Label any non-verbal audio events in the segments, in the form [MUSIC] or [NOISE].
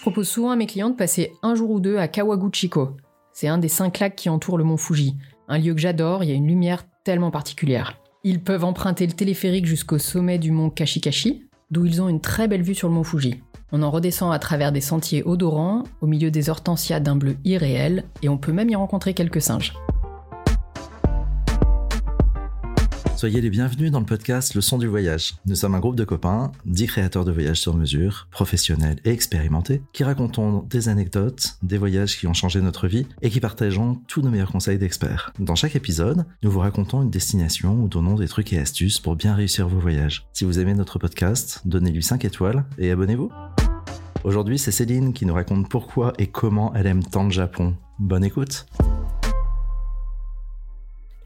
Je propose souvent à mes clients de passer un jour ou deux à Kawaguchiko. C'est un des cinq lacs qui entourent le mont Fuji. Un lieu que j'adore, il y a une lumière tellement particulière. Ils peuvent emprunter le téléphérique jusqu'au sommet du mont Kashikashi, d'où ils ont une très belle vue sur le mont Fuji. On en redescend à travers des sentiers odorants, au milieu des hortensias d'un bleu irréel, et on peut même y rencontrer quelques singes. Soyez les bienvenus dans le podcast Le son du voyage. Nous sommes un groupe de copains, dix créateurs de voyages sur mesure, professionnels et expérimentés, qui racontons des anecdotes, des voyages qui ont changé notre vie et qui partageons tous nos meilleurs conseils d'experts. Dans chaque épisode, nous vous racontons une destination ou donnons des trucs et astuces pour bien réussir vos voyages. Si vous aimez notre podcast, donnez-lui 5 étoiles et abonnez-vous. Aujourd'hui, c'est Céline qui nous raconte pourquoi et comment elle aime tant le Japon. Bonne écoute!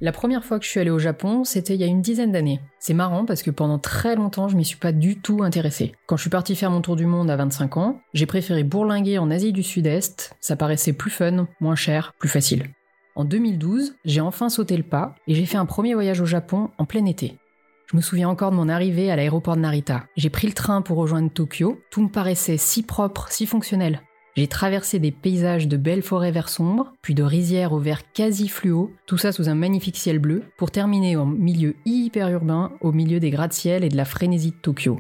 La première fois que je suis allée au Japon, c'était il y a une dizaine d'années. C'est marrant parce que pendant très longtemps, je m'y suis pas du tout intéressée. Quand je suis partie faire mon tour du monde à 25 ans, j'ai préféré bourlinguer en Asie du Sud-Est, ça paraissait plus fun, moins cher, plus facile. En 2012, j'ai enfin sauté le pas et j'ai fait un premier voyage au Japon en plein été. Je me souviens encore de mon arrivée à l'aéroport de Narita. J'ai pris le train pour rejoindre Tokyo. Tout me paraissait si propre, si fonctionnel. J'ai traversé des paysages de belles forêts vert sombre, puis de rizières au vert quasi fluo, tout ça sous un magnifique ciel bleu, pour terminer en milieu hyper urbain, au milieu des gratte-ciel et de la frénésie de Tokyo.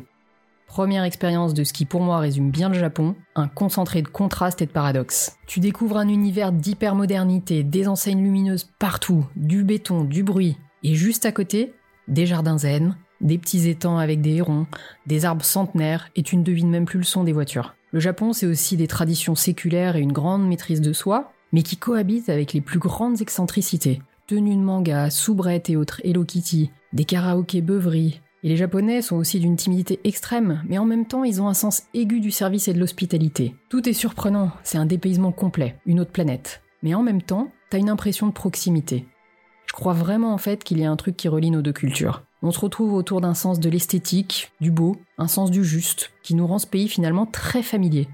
Première expérience de ce qui pour moi résume bien le Japon, un concentré de contrastes et de paradoxes. Tu découvres un univers d'hypermodernité, des enseignes lumineuses partout, du béton, du bruit, et juste à côté, des jardins zen, des petits étangs avec des hérons, des arbres centenaires, et tu ne devines même plus le son des voitures. Le Japon, c'est aussi des traditions séculaires et une grande maîtrise de soi, mais qui cohabitent avec les plus grandes excentricités. Tenues de manga, soubrettes et autres Hello Kitty, des karaokés beuveries. Et les Japonais sont aussi d'une timidité extrême, mais en même temps, ils ont un sens aigu du service et de l'hospitalité. Tout est surprenant, c'est un dépaysement complet, une autre planète. Mais en même temps, t'as une impression de proximité. Je crois vraiment en fait qu'il y a un truc qui relie nos deux cultures. On se retrouve autour d'un sens de l'esthétique, du beau, un sens du juste, qui nous rend ce pays finalement très familier.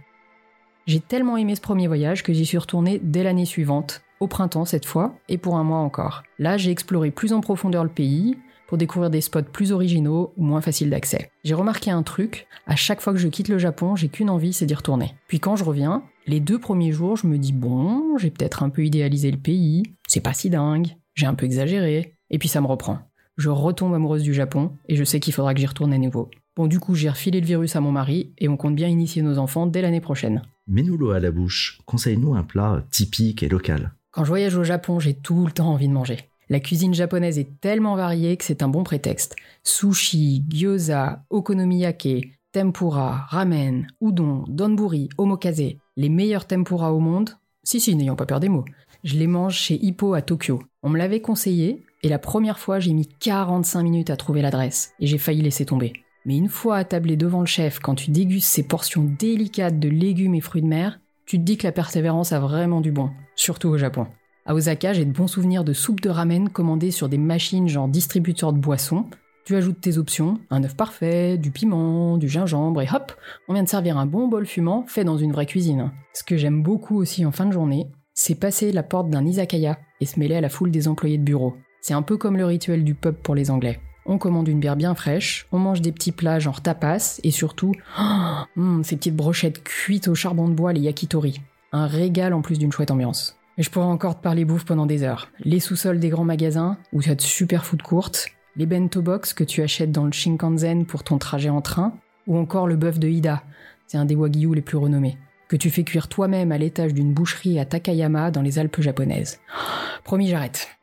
J'ai tellement aimé ce premier voyage que j'y suis retournée dès l'année suivante, au printemps cette fois, et pour un mois encore. Là, j'ai exploré plus en profondeur le pays, pour découvrir des spots plus originaux ou moins faciles d'accès. J'ai remarqué un truc, à chaque fois que je quitte le Japon, j'ai qu'une envie, c'est d'y retourner. Puis quand je reviens, les deux premiers jours, je me dis bon, j'ai peut-être un peu idéalisé le pays, c'est pas si dingue, j'ai un peu exagéré, et puis ça me reprend je retombe amoureuse du Japon et je sais qu'il faudra que j'y retourne à nouveau. Bon, du coup, j'ai refilé le virus à mon mari et on compte bien initier nos enfants dès l'année prochaine. Mets-nous l'eau à la bouche. Conseille-nous un plat typique et local. Quand je voyage au Japon, j'ai tout le temps envie de manger. La cuisine japonaise est tellement variée que c'est un bon prétexte. Sushi, gyoza, okonomiyake, tempura, ramen, udon, donburi, omokaze. Les meilleurs tempura au monde Si, si, n'ayons pas peur des mots. Je les mange chez Hippo à Tokyo. On me l'avait conseillé, et la première fois, j'ai mis 45 minutes à trouver l'adresse, et j'ai failli laisser tomber. Mais une fois attablé devant le chef, quand tu dégustes ces portions délicates de légumes et fruits de mer, tu te dis que la persévérance a vraiment du bon, surtout au Japon. À Osaka, j'ai de bons souvenirs de soupe de ramen commandée sur des machines genre distributeur de boissons. Tu ajoutes tes options, un œuf parfait, du piment, du gingembre, et hop, on vient de servir un bon bol fumant fait dans une vraie cuisine. Ce que j'aime beaucoup aussi en fin de journée, c'est passer la porte d'un izakaya et se mêler à la foule des employés de bureau. C'est un peu comme le rituel du pub pour les Anglais. On commande une bière bien fraîche, on mange des petits plats genre tapas et surtout oh, [GASPS] ces petites brochettes cuites au charbon de bois, les yakitori. Un régal en plus d'une chouette ambiance. Et je pourrais encore te parler bouffe pendant des heures. Les sous-sols des grands magasins où tu as de super food courtes, les bento box que tu achètes dans le Shinkansen pour ton trajet en train, ou encore le bœuf de Ida, c'est un des wagyu les plus renommés, que tu fais cuire toi-même à l'étage d'une boucherie à Takayama dans les Alpes japonaises. [GASPS] Promis, j'arrête.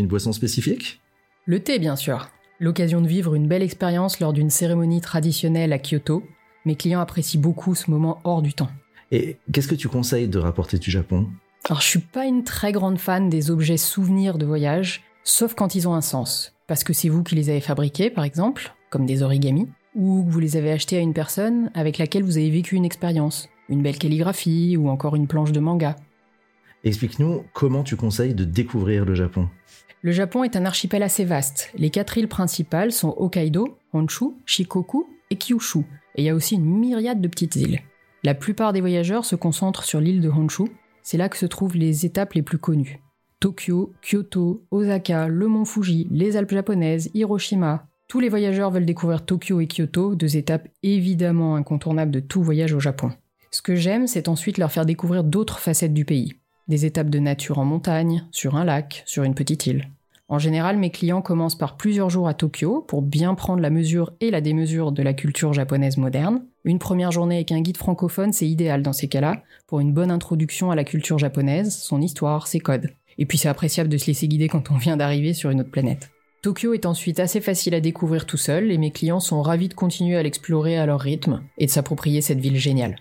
Une boisson spécifique? Le thé, bien sûr. L'occasion de vivre une belle expérience lors d'une cérémonie traditionnelle à Kyoto. Mes clients apprécient beaucoup ce moment hors du temps. Et qu'est-ce que tu conseilles de rapporter du Japon? Alors, je suis pas une très grande fan des objets souvenirs de voyage, sauf quand ils ont un sens. Parce que c'est vous qui les avez fabriqués, par exemple, comme des origamis, ou que vous les avez achetés à une personne avec laquelle vous avez vécu une expérience, une belle calligraphie ou encore une planche de manga. Explique-nous comment tu conseilles de découvrir le Japon. Le Japon est un archipel assez vaste. Les quatre îles principales sont Hokkaido, Honshu, Shikoku et Kyushu. Et il y a aussi une myriade de petites îles. La plupart des voyageurs se concentrent sur l'île de Honshu. C'est là que se trouvent les étapes les plus connues. Tokyo, Kyoto, Osaka, le mont Fuji, les Alpes japonaises, Hiroshima. Tous les voyageurs veulent découvrir Tokyo et Kyoto, deux étapes évidemment incontournables de tout voyage au Japon. Ce que j'aime, c'est ensuite leur faire découvrir d'autres facettes du pays. Des étapes de nature en montagne, sur un lac, sur une petite île. En général, mes clients commencent par plusieurs jours à Tokyo pour bien prendre la mesure et la démesure de la culture japonaise moderne. Une première journée avec un guide francophone, c'est idéal dans ces cas-là, pour une bonne introduction à la culture japonaise, son histoire, ses codes. Et puis c'est appréciable de se laisser guider quand on vient d'arriver sur une autre planète. Tokyo est ensuite assez facile à découvrir tout seul et mes clients sont ravis de continuer à l'explorer à leur rythme et de s'approprier cette ville géniale.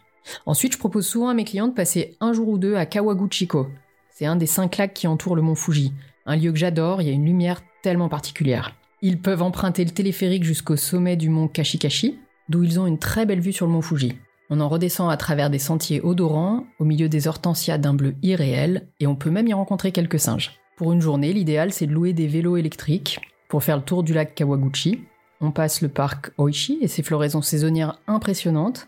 Ensuite, je propose souvent à mes clients de passer un jour ou deux à Kawaguchiko. C'est un des cinq lacs qui entourent le mont Fuji. Un lieu que j'adore, il y a une lumière tellement particulière. Ils peuvent emprunter le téléphérique jusqu'au sommet du mont Kashikashi, d'où ils ont une très belle vue sur le mont Fuji. On en redescend à travers des sentiers odorants, au milieu des hortensias d'un bleu irréel, et on peut même y rencontrer quelques singes. Pour une journée, l'idéal c'est de louer des vélos électriques pour faire le tour du lac Kawaguchi. On passe le parc Oishi et ses floraisons saisonnières impressionnantes.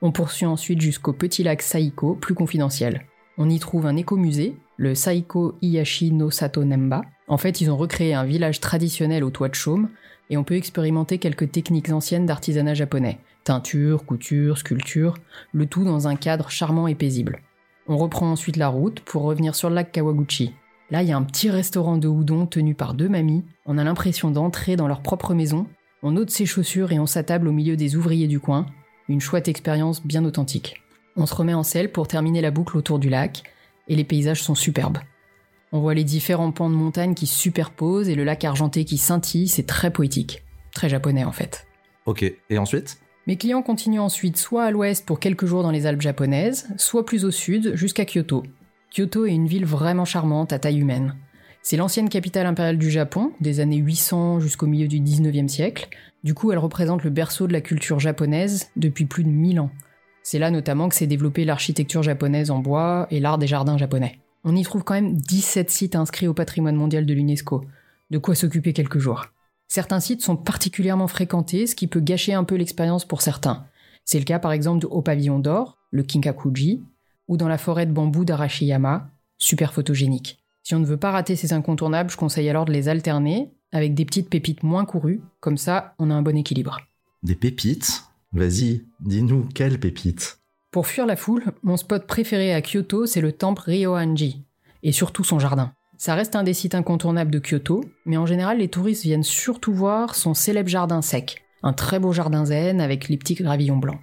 On poursuit ensuite jusqu'au petit lac Saiko, plus confidentiel. On y trouve un écomusée, le Saiko Iyashi no Sato Nemba. En fait, ils ont recréé un village traditionnel au toit de chaume, et on peut expérimenter quelques techniques anciennes d'artisanat japonais. Teinture, couture, sculpture, le tout dans un cadre charmant et paisible. On reprend ensuite la route pour revenir sur le lac Kawaguchi. Là, il y a un petit restaurant de houdon tenu par deux mamies. On a l'impression d'entrer dans leur propre maison. On ôte ses chaussures et on s'attable au milieu des ouvriers du coin. Une chouette expérience bien authentique. On se remet en selle pour terminer la boucle autour du lac, et les paysages sont superbes. On voit les différents pans de montagne qui se superposent et le lac argenté qui scintille, c'est très poétique. Très japonais en fait. Ok, et ensuite? Mes clients continuent ensuite soit à l'ouest pour quelques jours dans les Alpes japonaises, soit plus au sud jusqu'à Kyoto. Kyoto est une ville vraiment charmante à taille humaine. C'est l'ancienne capitale impériale du Japon, des années 800 jusqu'au milieu du 19e siècle. Du coup, elle représente le berceau de la culture japonaise depuis plus de 1000 ans. C'est là notamment que s'est développée l'architecture japonaise en bois et l'art des jardins japonais. On y trouve quand même 17 sites inscrits au patrimoine mondial de l'UNESCO, de quoi s'occuper quelques jours. Certains sites sont particulièrement fréquentés, ce qui peut gâcher un peu l'expérience pour certains. C'est le cas par exemple au pavillon d'or, le Kinkakuji, ou dans la forêt de bambou d'Arashiyama, super photogénique. Si on ne veut pas rater ces incontournables, je conseille alors de les alterner avec des petites pépites moins courues, comme ça on a un bon équilibre. Des pépites Vas-y, dis-nous quelle pépite. Pour fuir la foule, mon spot préféré à Kyoto, c'est le temple Ryoanji, et surtout son jardin. Ça reste un des sites incontournables de Kyoto, mais en général, les touristes viennent surtout voir son célèbre jardin sec, un très beau jardin zen avec les petits gravillons blancs.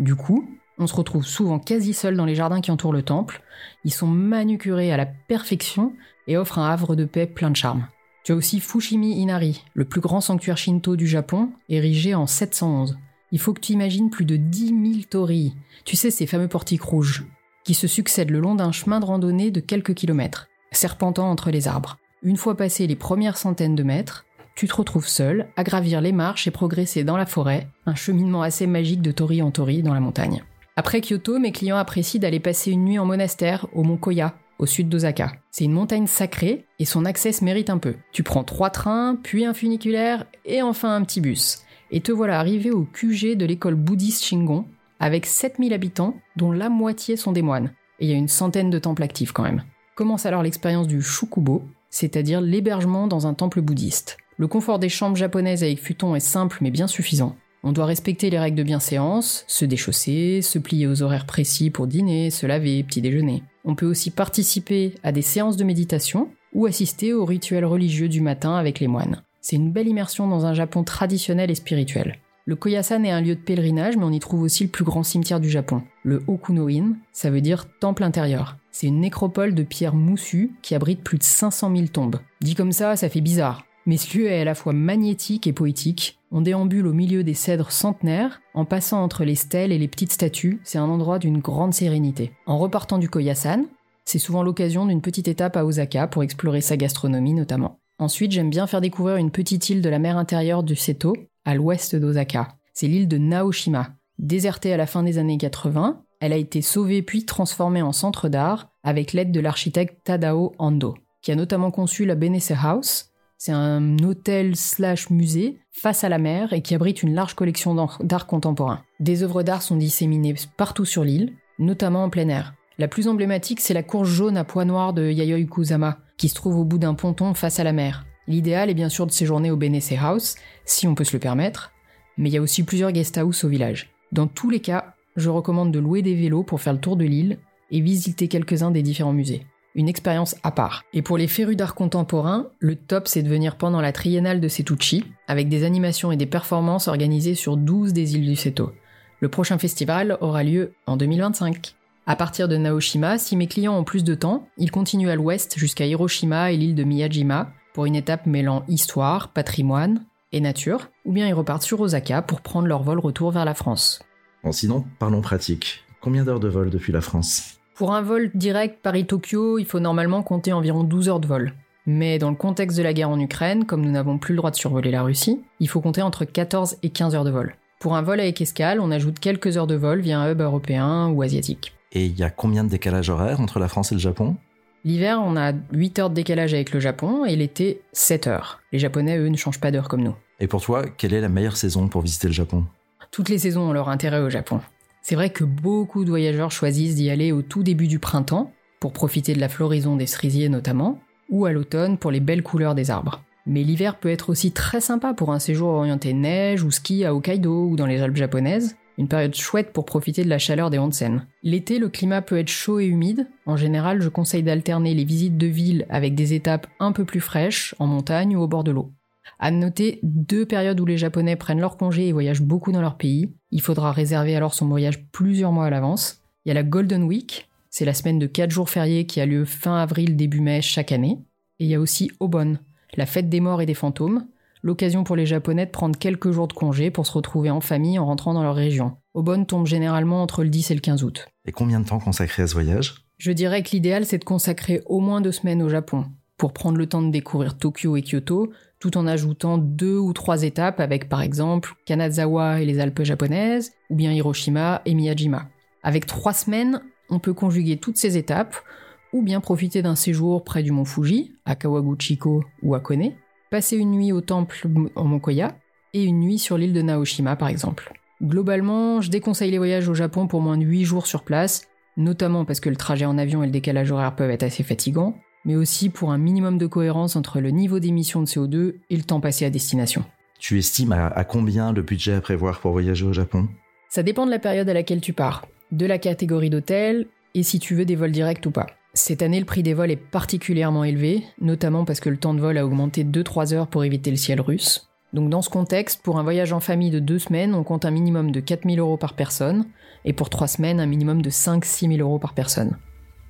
Du coup, on se retrouve souvent quasi seul dans les jardins qui entourent le temple. Ils sont manucurés à la perfection et offrent un havre de paix plein de charme. Tu as aussi Fushimi Inari, le plus grand sanctuaire shinto du Japon, érigé en 711 il faut que tu imagines plus de 10 000 torii. Tu sais, ces fameux portiques rouges, qui se succèdent le long d'un chemin de randonnée de quelques kilomètres, serpentant entre les arbres. Une fois passé les premières centaines de mètres, tu te retrouves seul à gravir les marches et progresser dans la forêt, un cheminement assez magique de torii en torii dans la montagne. Après Kyoto, mes clients apprécient d'aller passer une nuit en monastère au mont Koya, au sud d'Osaka. C'est une montagne sacrée et son accès se mérite un peu. Tu prends trois trains, puis un funiculaire et enfin un petit bus et te voilà arrivé au QG de l'école bouddhiste Shingon, avec 7000 habitants, dont la moitié sont des moines. Et il y a une centaine de temples actifs quand même. Commence alors l'expérience du shukubo, c'est-à-dire l'hébergement dans un temple bouddhiste. Le confort des chambres japonaises avec futon est simple mais bien suffisant. On doit respecter les règles de bienséance, se déchausser, se plier aux horaires précis pour dîner, se laver, petit déjeuner. On peut aussi participer à des séances de méditation ou assister aux rituels religieux du matin avec les moines. C'est une belle immersion dans un Japon traditionnel et spirituel. Le Koyasan est un lieu de pèlerinage, mais on y trouve aussi le plus grand cimetière du Japon, le Okuno-in, ça veut dire temple intérieur. C'est une nécropole de pierre moussue qui abrite plus de 500 000 tombes. Dit comme ça, ça fait bizarre. Mais ce lieu est à la fois magnétique et poétique. On déambule au milieu des cèdres centenaires, en passant entre les stèles et les petites statues, c'est un endroit d'une grande sérénité. En repartant du Koyasan, c'est souvent l'occasion d'une petite étape à Osaka pour explorer sa gastronomie notamment. Ensuite, j'aime bien faire découvrir une petite île de la mer intérieure du Seto, à l'ouest d'Osaka. C'est l'île de Naoshima. Désertée à la fin des années 80, elle a été sauvée puis transformée en centre d'art avec l'aide de l'architecte Tadao Ando, qui a notamment conçu la Benesse House. C'est un hôtel slash musée face à la mer et qui abrite une large collection d'art contemporain. Des œuvres d'art sont disséminées partout sur l'île, notamment en plein air. La plus emblématique, c'est la courge jaune à poids noirs de Yayoi Kusama, qui se trouve au bout d'un ponton face à la mer. L'idéal est bien sûr de séjourner au Benesse House, si on peut se le permettre, mais il y a aussi plusieurs guest house au village. Dans tous les cas, je recommande de louer des vélos pour faire le tour de l'île et visiter quelques-uns des différents musées. Une expérience à part. Et pour les férus d'art contemporain, le top c'est de venir pendant la triennale de Setouchi, avec des animations et des performances organisées sur 12 des îles du Seto. Le prochain festival aura lieu en 2025. À partir de Naoshima, si mes clients ont plus de temps, ils continuent à l'ouest jusqu'à Hiroshima et l'île de Miyajima pour une étape mêlant histoire, patrimoine et nature, ou bien ils repartent sur Osaka pour prendre leur vol retour vers la France. Bon, sinon, parlons pratique. Combien d'heures de vol depuis la France? Pour un vol direct Paris-Tokyo, il faut normalement compter environ 12 heures de vol. Mais dans le contexte de la guerre en Ukraine, comme nous n'avons plus le droit de survoler la Russie, il faut compter entre 14 et 15 heures de vol. Pour un vol avec escale, on ajoute quelques heures de vol via un hub européen ou asiatique. Et il y a combien de décalage horaire entre la France et le Japon? L'hiver, on a 8 heures de décalage avec le Japon et l'été, 7 heures. Les Japonais, eux, ne changent pas d'heure comme nous. Et pour toi, quelle est la meilleure saison pour visiter le Japon? Toutes les saisons ont leur intérêt au Japon. C'est vrai que beaucoup de voyageurs choisissent d'y aller au tout début du printemps, pour profiter de la floraison des cerisiers notamment, ou à l'automne pour les belles couleurs des arbres. Mais l'hiver peut être aussi très sympa pour un séjour orienté neige ou ski à Hokkaido ou dans les Alpes japonaises, une période chouette pour profiter de la chaleur des onsen. L'été, le climat peut être chaud et humide. En général, je conseille d'alterner les visites de ville avec des étapes un peu plus fraîches, en montagne ou au bord de l'eau. À noter deux périodes où les Japonais prennent leur congé et voyagent beaucoup dans leur pays. Il faudra réserver alors son voyage plusieurs mois à l'avance. Il y a la Golden Week, c'est la semaine de 4 jours fériés qui a lieu fin avril, début mai chaque année. Et il y a aussi Obon, la fête des morts et des fantômes, l'occasion pour les Japonais de prendre quelques jours de congé pour se retrouver en famille en rentrant dans leur région. Obon tombe généralement entre le 10 et le 15 août. Et combien de temps consacrer à ce voyage? Je dirais que l'idéal c'est de consacrer au moins deux semaines au Japon, pour prendre le temps de découvrir Tokyo et Kyoto, tout en ajoutant deux ou trois étapes avec par exemple Kanazawa et les Alpes japonaises, ou bien Hiroshima et Miyajima. Avec trois semaines, on peut conjuguer toutes ces étapes, ou bien profiter d'un séjour près du mont Fuji, à Kawaguchiko ou à Kone, passer une nuit au temple en Monkoya, et une nuit sur l'île de Naoshima par exemple. Globalement, je déconseille les voyages au Japon pour moins de 8 jours sur place, notamment parce que le trajet en avion et le décalage horaire peuvent être assez fatigants, mais aussi pour un minimum de cohérence entre le niveau d'émission de CO2 et le temps passé à destination. Tu estimes à, combien le budget à prévoir pour voyager au Japon? Ça dépend de la période à laquelle tu pars, de la catégorie d'hôtel et si tu veux des vols directs ou pas. Cette année, le prix des vols est particulièrement élevé, notamment parce que le temps de vol a augmenté 2-3 heures pour éviter le ciel russe. Donc dans ce contexte, pour un voyage en famille de 2 semaines, on compte un minimum de 4000 euros par personne, et pour 3 semaines, un minimum de 5-6 000 euros par personne.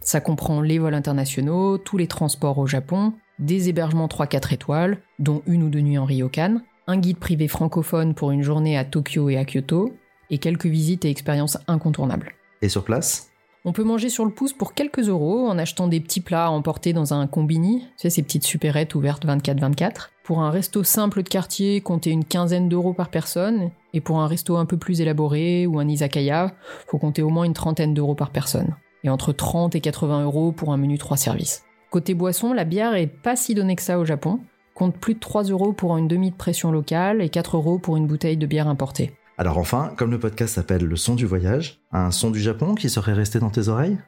Ça comprend les vols internationaux, tous les transports au Japon, des hébergements 3-4 étoiles, dont une ou deux nuits en ryokan, un guide privé francophone pour une journée à Tokyo et à Kyoto, et quelques visites et expériences incontournables. Et sur place? On peut manger sur le pouce pour quelques euros en achetant des petits plats à emporter dans un combini, tu sais, ces petites supérettes ouvertes 24-24. Pour un resto simple de quartier, comptez une quinzaine d'euros par personne. Et pour un resto un peu plus élaboré ou un izakaya, faut compter au moins une trentaine d'euros par personne et entre 30 et 80 euros pour un menu 3 services. Côté boisson, la bière est pas si donnée que ça au Japon, compte plus de 3 euros pour une demi de pression locale et 4 euros pour une bouteille de bière importée. Alors enfin, comme le podcast s'appelle Le son du voyage, un son du Japon qui serait resté dans tes oreilles?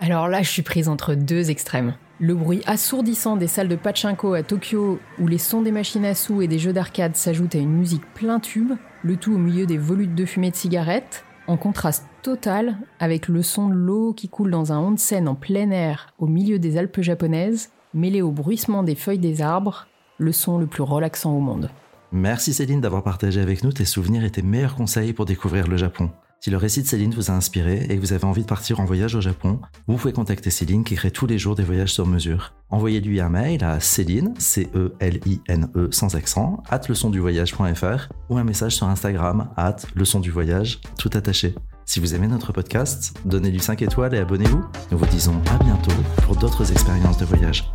Alors là, je suis prise entre deux extrêmes. Le bruit assourdissant des salles de pachinko à Tokyo, où les sons des machines à sous et des jeux d'arcade s'ajoutent à une musique plein tube, le tout au milieu des volutes de fumée de cigarettes, en contraste total avec le son de l'eau qui coule dans un onsen en plein air au milieu des Alpes japonaises, mêlé au bruissement des feuilles des arbres, le son le plus relaxant au monde. Merci Céline d'avoir partagé avec nous tes souvenirs et tes meilleurs conseils pour découvrir le Japon. Si le récit de Céline vous a inspiré et que vous avez envie de partir en voyage au Japon, vous pouvez contacter Céline qui crée tous les jours des voyages sur mesure. Envoyez-lui un mail à Céline, C-E-L-I-N-E sans accent, at leçonduvoyage.fr ou un message sur Instagram, at leçonduvoyage, tout attaché. Si vous aimez notre podcast, donnez-lui 5 étoiles et abonnez-vous. Nous vous disons à bientôt pour d'autres expériences de voyage.